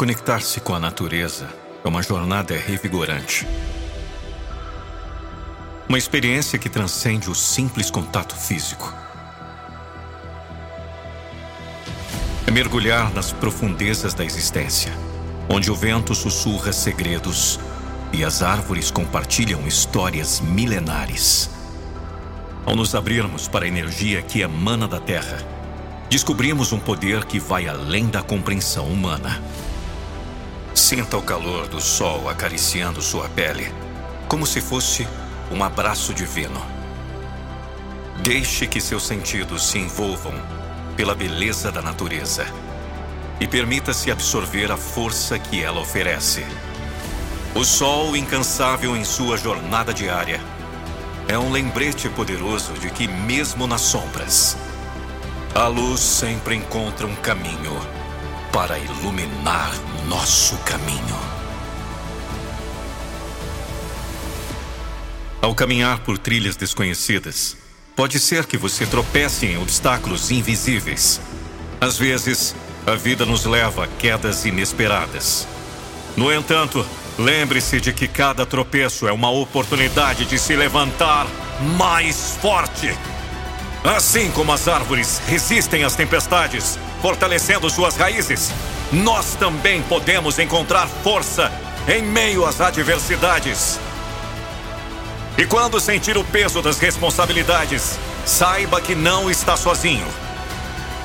Conectar-se com a natureza é uma jornada revigorante. Uma experiência que transcende o simples contato físico. É mergulhar nas profundezas da existência, onde o vento sussurra segredos e as árvores compartilham histórias milenares. Ao nos abrirmos para a energia que emana da Terra, descobrimos um poder que vai além da compreensão humana. Sinta o calor do sol acariciando sua pele, como se fosse um abraço divino. Deixe que seus sentidos se envolvam pela beleza da natureza e permita-se absorver a força que ela oferece. O sol incansável em sua jornada diária é um lembrete poderoso de que, mesmo nas sombras, a luz sempre encontra um caminho para iluminar nosso caminho. Ao caminhar por trilhas desconhecidas, pode ser que você tropece em obstáculos invisíveis. Às vezes, a vida nos leva a quedas inesperadas. No entanto, lembre-se de que cada tropeço é uma oportunidade de se levantar mais forte. Assim como as árvores resistem às tempestades, fortalecendo suas raízes, nós também podemos encontrar força em meio às adversidades. E quando sentir o peso das responsabilidades, saiba que não está sozinho.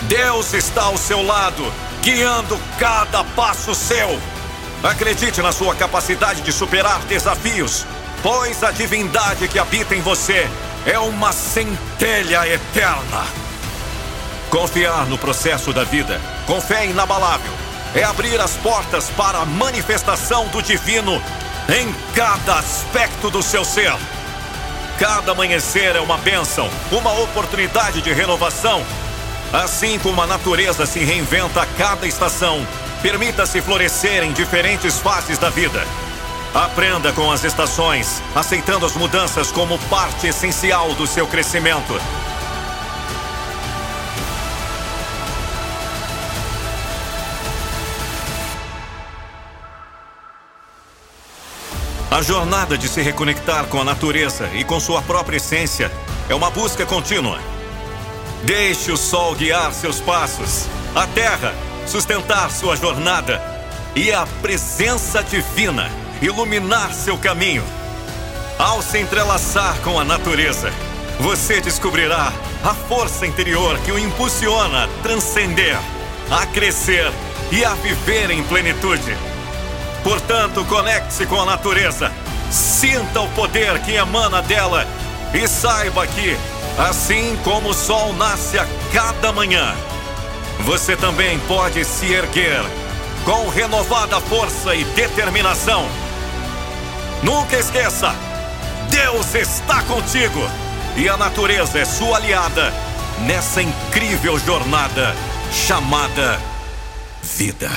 Deus está ao seu lado, guiando cada passo seu. Acredite na sua capacidade de superar desafios, pois a divindade que habita em você é uma centelha eterna. Confiar no processo da vida, com fé inabalável, é abrir as portas para a manifestação do divino em cada aspecto do seu ser. Cada amanhecer é uma bênção, uma oportunidade de renovação. Assim como a natureza se reinventa a cada estação, permita-se florescer em diferentes fases da vida. Aprenda com as estações, aceitando as mudanças como parte essencial do seu crescimento. A jornada de se reconectar com a natureza e com sua própria essência é uma busca contínua. Deixe o sol guiar seus passos, a terra sustentar sua jornada e a presença divina iluminar seu caminho. Ao se entrelaçar com a natureza, você descobrirá a força interior que o impulsiona a transcender, a crescer e a viver em plenitude. Portanto, conecte-se com a natureza, sinta o poder que emana dela e saiba que, assim como o sol nasce a cada manhã, você também pode se erguer com renovada força e determinação. Nunca esqueça: Deus está contigo e a natureza é sua aliada nessa incrível jornada chamada vida.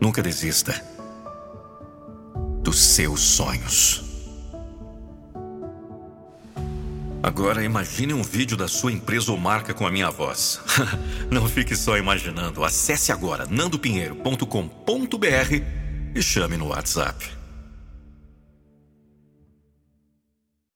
Nunca desista dos seus sonhos. Agora imagine um vídeo da sua empresa ou marca com a minha voz. Não fique só imaginando. Acesse agora nandopinheiro.com.br e chame no WhatsApp.